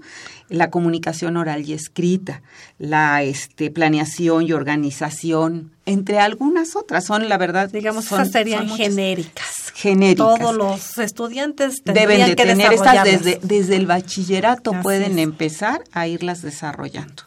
La comunicación oral y escrita, la este, planeación y organización, entre algunas otras, son la verdad. Digamos, son, esas serían son genéricas. Genéricas. Todos los estudiantes Deben de que tener estas desde, desde el bachillerato, Así pueden es. empezar a irlas desarrollando.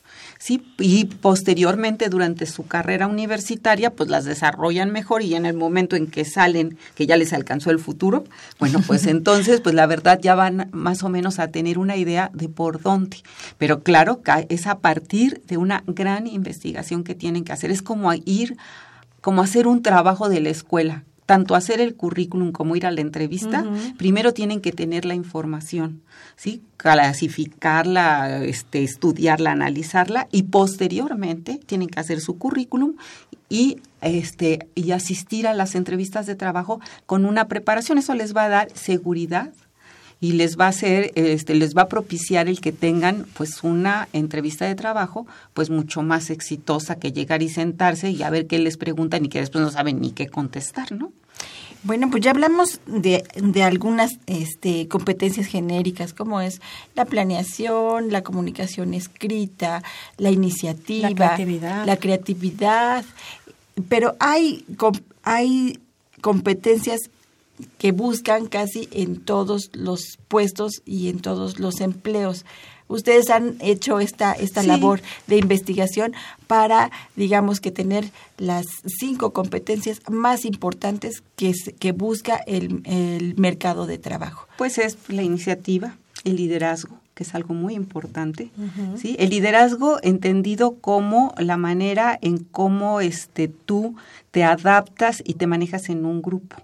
Sí, y posteriormente durante su carrera universitaria, pues las desarrollan mejor y en el momento en que salen, que ya les alcanzó el futuro, bueno, pues [LAUGHS] entonces, pues la verdad ya van más o menos a tener una idea de por dónde. Pero claro, es a partir de una gran investigación que tienen que hacer. Es como ir, como hacer un trabajo de la escuela. Tanto hacer el currículum como ir a la entrevista, primero tienen que tener la información, ¿sí? Clasificarla, este, estudiarla, analizarla y posteriormente tienen que hacer su currículum y este y asistir a las entrevistas de trabajo con una preparación. Eso les va a dar seguridad y les va a hacer, este, les va a propiciar el que tengan pues una entrevista de trabajo pues mucho más exitosa que llegar y sentarse y a ver qué les preguntan y que después no saben ni qué contestar, ¿no? Bueno, pues ya hablamos de, de algunas este, competencias genéricas, como es la planeación, la comunicación escrita, la iniciativa, La creatividad. la creatividad, pero hay, hay competencias que buscan casi en todos los puestos y en todos los empleos. Ustedes han hecho esta, esta Sí. labor de investigación para, digamos, que tener las cinco competencias más importantes que, que busca el, el mercado de trabajo. Pues es la iniciativa, el liderazgo, que es algo muy importante. ¿sí? El liderazgo entendido como la manera en cómo este, tú te adaptas y te manejas en un grupo.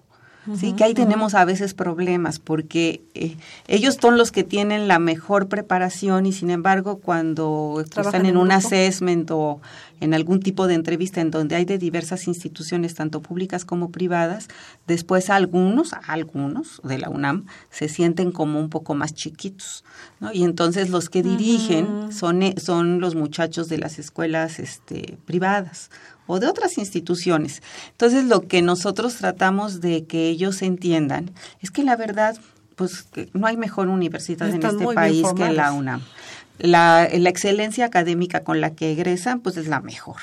Sí, que ahí tenemos a veces problemas porque eh, ellos son los que tienen la mejor preparación y sin embargo cuando están en en un grupo. assessment o en algún tipo de entrevista en donde hay de diversas instituciones, tanto públicas como privadas, después algunos, algunos de la UNAM se sienten como un poco más chiquitos, ¿no? Y entonces los que dirigen son, eh, son los muchachos de las escuelas este, privadas o de otras instituciones. Entonces lo que nosotros tratamos de que ellos entiendan es que la verdad, pues no hay mejor universidad en este país que la. UNAM. La, la excelencia académica con la que egresan, pues es la mejor.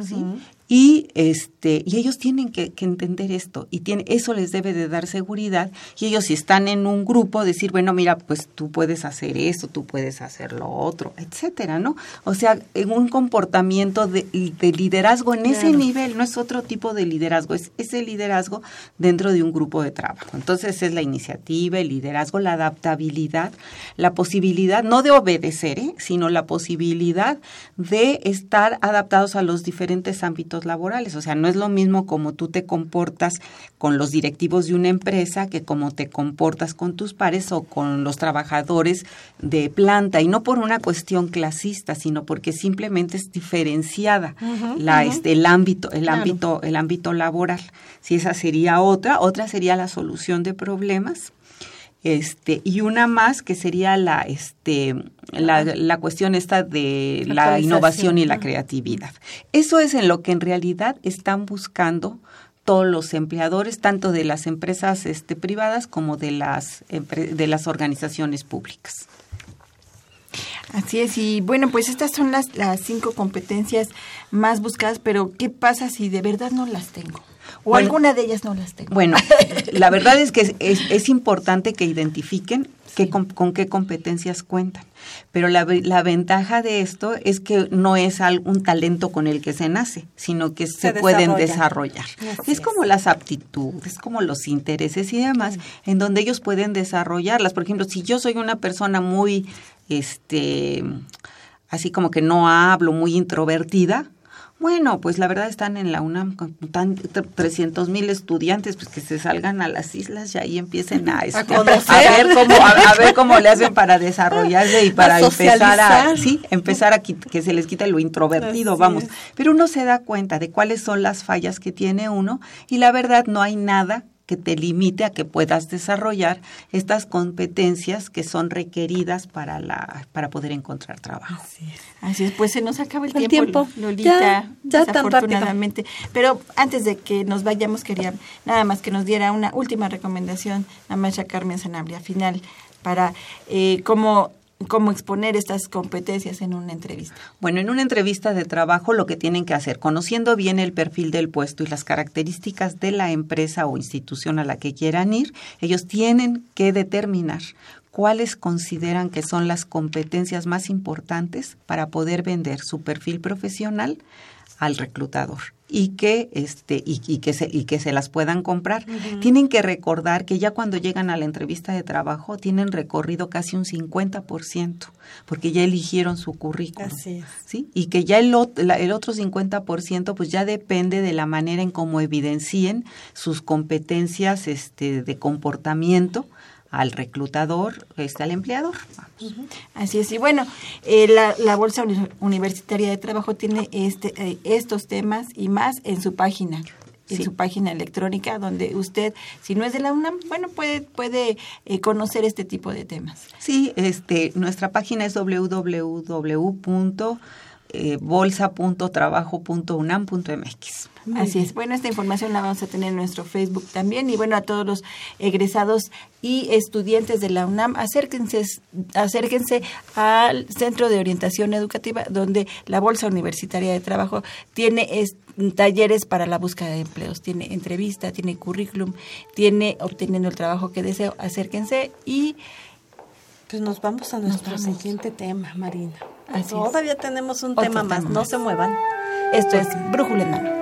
¿sí? Y este y ellos tienen que, que entender esto y tiene, eso les debe de dar seguridad y ellos si están en un grupo decir bueno mira pues tú puedes hacer esto tú puedes hacer lo otro etcétera no o sea en un comportamiento de, de liderazgo en ese nivel no es otro tipo de liderazgo es ese liderazgo dentro de un grupo de trabajo entonces es la iniciativa el liderazgo la adaptabilidad la posibilidad no de obedecer ¿eh? sino la posibilidad de estar adaptados a los diferentes ámbitos laborales. O sea, no es lo mismo como tú te comportas con los directivos de una empresa que como te comportas con tus pares o con los trabajadores de planta. Y no por una cuestión clasista, sino porque simplemente es diferenciada la, este, el ámbito, el Claro. ámbito, el ámbito laboral. Si esa sería otra, otra sería la solución de problemas este y una más que sería la este la, la cuestión esta de la innovación y la creatividad. Eso es en lo que en realidad están buscando todos los empleadores tanto de las empresas este privadas como de las de las organizaciones públicas. Así es, y bueno, pues estas son las, las cinco competencias más buscadas, pero ¿qué pasa si de verdad no las tengo? O Bueno. alguna de ellas no las tengo. Bueno, [LAUGHS] la verdad es que es, es- es importante que identifiquen qué com- con qué competencias cuentan. Pero la, la ventaja de esto es que no es un talento con el que se nace, sino que se, Se pueden desarrolla. desarrollar. Así es es. como las aptitudes, como los intereses y demás, en donde ellos pueden desarrollarlas. Por ejemplo, si yo soy una persona muy, este, así como que no hablo, muy introvertida, bueno, pues la verdad están en la UNAM con tan 300 mil estudiantes, pues que se salgan a las islas y ahí empiecen a, [LAUGHS] este, a, conocer. ver cómo a, a ver cómo le hacen para desarrollarse y [LAUGHS] para empezar a sí, empezar a que se les quite lo introvertido, Así vamos. es. Pero uno se da cuenta de cuáles son las fallas que tiene uno y la verdad no hay nada que te limite a que puedas desarrollar estas competencias que son requeridas para la para poder encontrar trabajo. Así es, pues se nos acaba el, El tiempo, tiempo. Lolita, Ya, ya tan desafortunadamente. Pero antes de que nos vayamos, quería nada más que nos diera una última recomendación, la maestra Carmen Sanabria, final, para eh, cómo, cómo exponer estas competencias en una entrevista. Bueno, en una entrevista de trabajo lo que tienen que hacer, conociendo bien el perfil del puesto y las características de la empresa o institución a la que quieran ir, ellos tienen que determinar cuáles consideran que son las competencias más importantes para poder vender su perfil profesional al reclutador y que este y, y que se y que se las puedan comprar. Tienen que recordar que ya cuando llegan a la entrevista de trabajo tienen recorrido casi un 50%, porque ya eligieron su currículum. Así es. ¿sí? Y que ya el, el otro 50% pues ya depende de la manera en cómo evidencien sus competencias este de comportamiento al reclutador, este, al empleador. Vamos. Así es, y bueno, eh, la, la Bolsa Uni- Universitaria de Trabajo tiene este, eh, estos temas y más en su página. en Sí. su página electrónica donde usted, si no es de la UNAM, bueno, puede, puede eh, conocer este tipo de temas. Sí, este, nuestra página es www.bolsa.trabajo.unam.mx. Así es. Bueno, esta información la vamos a tener en nuestro Facebook también. Y bueno, a todos los egresados y estudiantes de la UNAM, acérquense, acérquense al Centro de Orientación Educativa, donde la Bolsa Universitaria de Trabajo tiene es- talleres para la búsqueda de empleos. Tiene entrevista, tiene currículum, tiene obteniendo el trabajo que deseo. Acérquense y Pues nos vamos a nuestro siguiente tema, Marina. Así es. Todavía tenemos un Otro tema más, tema no se muevan. esto es Brújula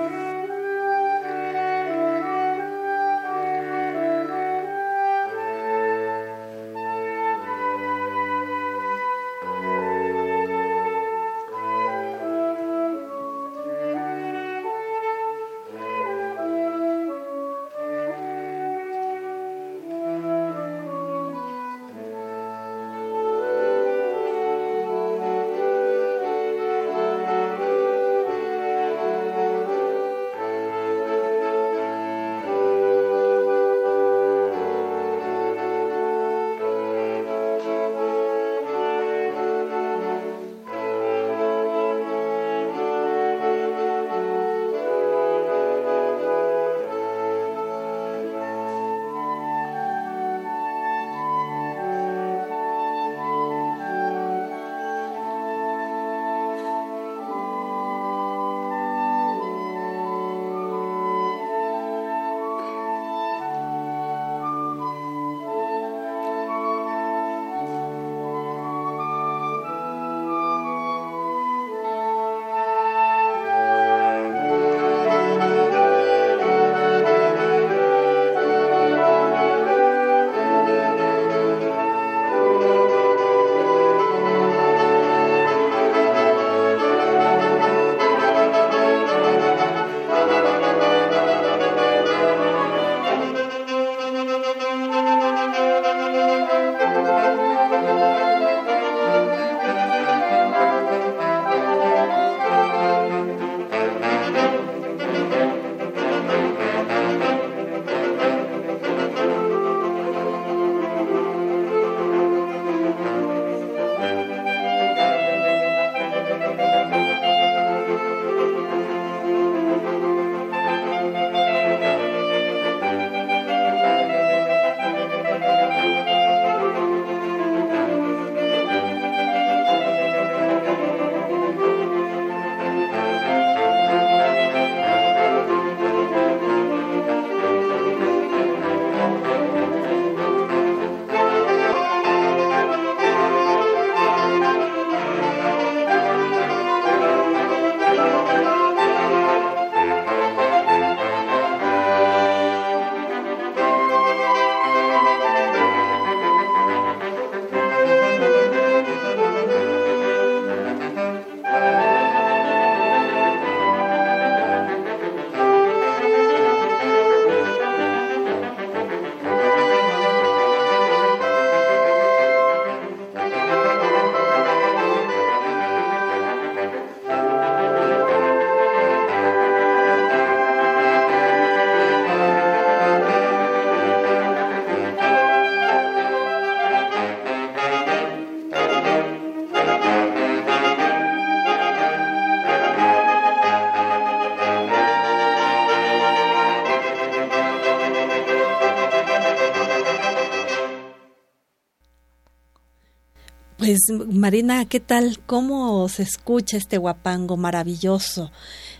Pues Marina, ¿qué tal? ¿Cómo se escucha este guapango maravilloso?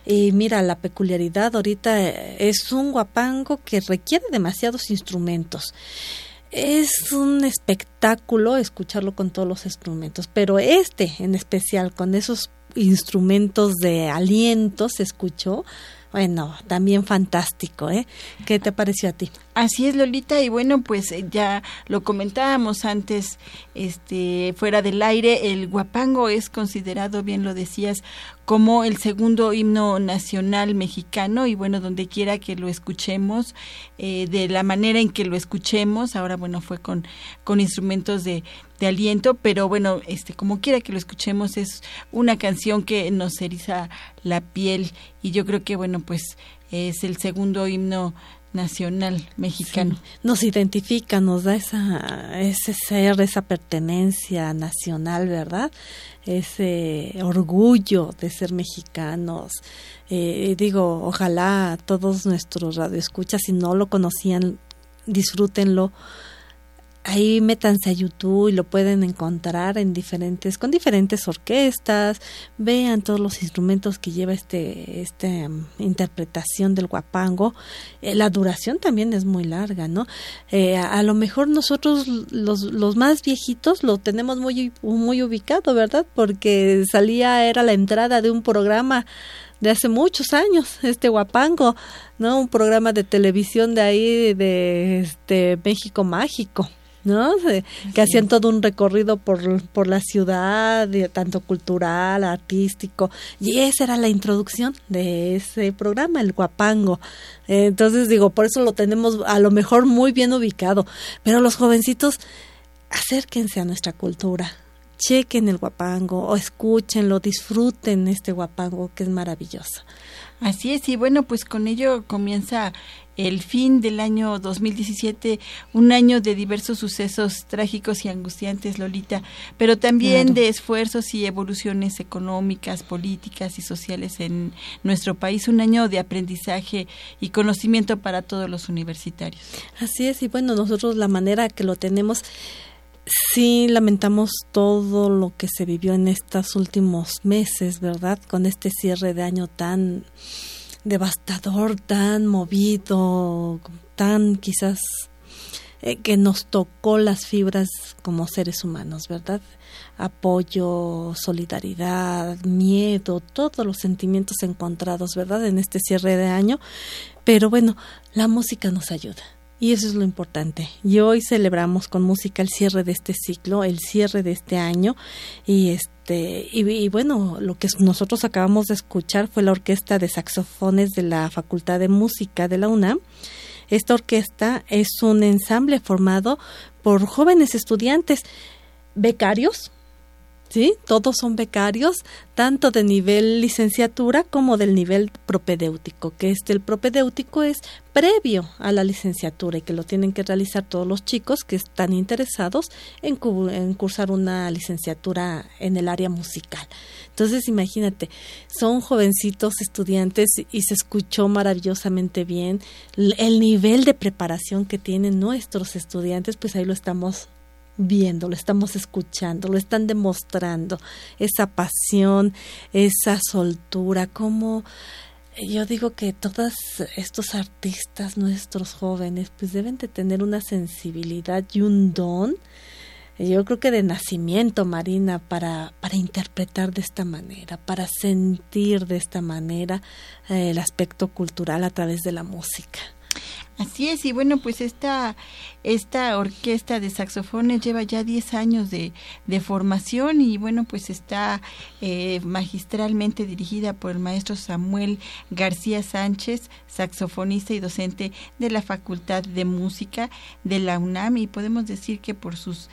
Y mira, la peculiaridad ahorita eh, es un guapango que requiere demasiados instrumentos. Es un espectáculo escucharlo con todos los instrumentos, pero este en especial con esos instrumentos de aliento se escuchó, bueno, también fantástico, ¿eh? ¿Qué te pareció a ti? Así es, Lolita, y bueno, pues eh, ya lo comentábamos antes, este, fuera del aire, el guapango es considerado, bien lo decías, como el segundo himno nacional mexicano, y bueno, donde quiera que lo escuchemos, eh, de la manera en que lo escuchemos, ahora bueno, fue con, con instrumentos de, de aliento, pero bueno, este, como quiera que lo escuchemos, es una canción que nos eriza la piel, y yo creo que bueno, pues es el segundo himno nacional mexicano. Nos identifica, nos da esa, ese ser, esa pertenencia nacional, ¿verdad? Ese orgullo de ser mexicanos. Eh, digo, ojalá todos nuestros radioescuchas, si no lo conocían, disfrútenlo ahí métanse a YouTube y lo pueden encontrar en diferentes con diferentes orquestas vean todos los instrumentos que lleva este esta um, interpretación del guapango eh, la duración también es muy larga no eh, a, lo mejor nosotros los, los más viejitos lo tenemos muy muy ubicado verdad porque salía era la entrada de un programa de hace muchos años, este Guapango, ¿no? Un programa de televisión de ahí, de este México Mágico. ¿No? que hacían todo un recorrido por, por la ciudad, tanto cultural, artístico, y esa era la introducción de ese programa, el Guapango. entonces digo, por eso lo tenemos a lo mejor muy bien ubicado, pero los jovencitos, acérquense a nuestra cultura, chequen el Guapango o escúchenlo, disfruten este Guapango que es maravilloso. Así es, y bueno, pues con ello comienza el fin del año 2017, un año de diversos sucesos trágicos y angustiantes, Lolita, pero también de esfuerzos y evoluciones económicas, políticas y sociales en nuestro país, un año de aprendizaje y conocimiento para todos los universitarios. Así es, y bueno, nosotros la manera que lo tenemos sí lamentamos todo lo que se vivió en estos últimos meses, ¿verdad? Con este cierre de año tan devastador, tan movido, tan quizás eh, que nos tocó las fibras como seres humanos, ¿verdad? Apoyo, solidaridad, miedo, todos los sentimientos encontrados, ¿verdad? En este cierre de año. Pero bueno, la música nos ayuda. Y eso es lo importante. Y hoy celebramos con música el cierre de este ciclo, el cierre de este año. Y este, y, bueno, lo que nosotros acabamos de escuchar fue la orquesta de saxofones de la Facultad de Música de la UNAM. Esta orquesta es un ensamble formado por jóvenes estudiantes becarios ¿sí? Todos son becarios, tanto de nivel licenciatura como del nivel propedéutico, que este el propedéutico es previo a la licenciatura y que lo tienen que realizar todos los chicos que están interesados en, en cursar una licenciatura en el área musical. Entonces, imagínate, son jovencitos estudiantes y se escuchó maravillosamente bien el nivel de preparación que tienen nuestros estudiantes, pues ahí lo estamos viendo, lo estamos escuchando, lo están demostrando, esa pasión, esa soltura, como yo digo que todos estos artistas, nuestros jóvenes, pues deben de tener una sensibilidad y un don, yo creo que de nacimiento, Marina, para, para interpretar de esta manera, para sentir de esta manera eh, el aspecto cultural a través de la música. Así es, y bueno, pues esta, esta orquesta de saxofones lleva ya 10 años de, de formación y bueno, pues está eh, magistralmente dirigida por el maestro Samuel García Sánchez, saxofonista y docente de la Facultad de Música de la UNAM y podemos decir que por sus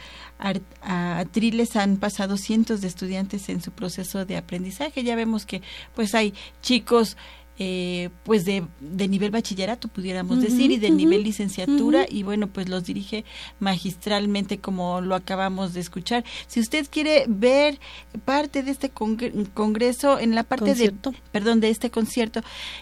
atriles han pasado cientos de estudiantes en su proceso de aprendizaje. Ya vemos que pues hay chicos eh, pues de, de, nivel bachillerato pudiéramos decir y de nivel licenciatura y bueno pues los dirige magistralmente como lo acabamos de escuchar. Si usted quiere ver parte de este congreso en la parte de perdón de este concierto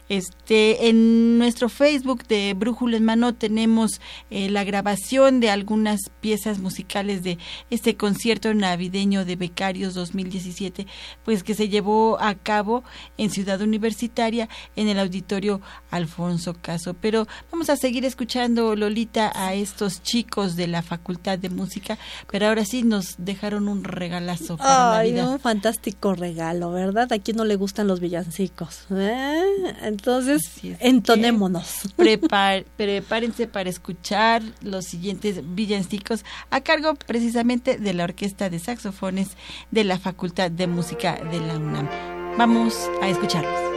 este en nuestro Facebook de Brújula en mano tenemos eh, la grabación de algunas piezas musicales de este concierto navideño de becarios 2017 pues que se llevó a cabo en Ciudad Universitaria en el auditorio Alfonso Caso. Pero vamos a seguir escuchando, Lolita, a estos chicos de la Facultad de Música, pero ahora sí nos dejaron un regalazo para Ay, un fantástico regalo, ¿verdad? A quien no le gustan los villancicos. ¿eh? Entonces, entonémonos. [LAUGHS] prepárense para escuchar los siguientes villancicos a cargo precisamente de la Orquesta de Saxofones de la Facultad de Música de la UNAM. Vamos a escucharlos.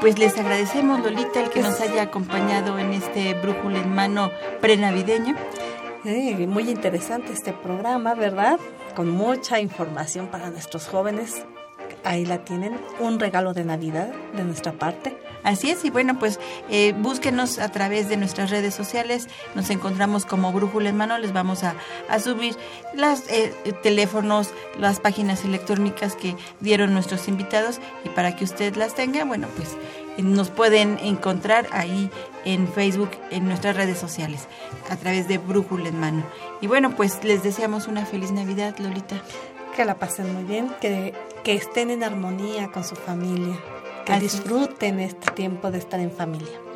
Pues les agradecemos, Lolita, el que nos haya acompañado en este brújula en mano prenavideño. Muy interesante este programa, ¿verdad? Con mucha información para nuestros jóvenes. Ahí la tienen, un regalo de Navidad de nuestra parte. Así es, y bueno, pues eh, búsquenos a través de nuestras redes sociales, nos encontramos como Brújula en Mano, les vamos a, a subir los eh, teléfonos, las páginas electrónicas que dieron nuestros invitados y para que usted las tenga, bueno, pues eh, nos pueden encontrar ahí en Facebook, en nuestras redes sociales, a través de Brújula en Mano. Y bueno, pues les deseamos una feliz Navidad, Lolita. Que la pasen muy bien, que, que estén en armonía con su familia que disfruten este tiempo de estar en familia.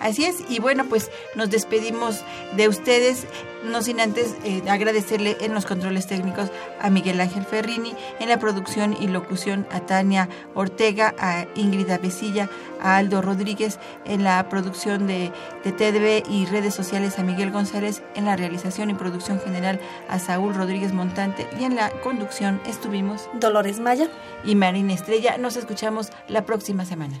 Así es, y bueno, pues nos despedimos de ustedes, no sin antes eh, agradecerle en los controles técnicos a Miguel Ángel Ferrini, en la producción y locución a Tania Ortega, a Ingrid Avesilla, a Aldo Rodríguez, en la producción de, de TDB y redes sociales a Miguel González, en la realización y producción general a Saúl Rodríguez Montante y en la conducción estuvimos Dolores Maya y Marina Estrella. Nos escuchamos la próxima semana.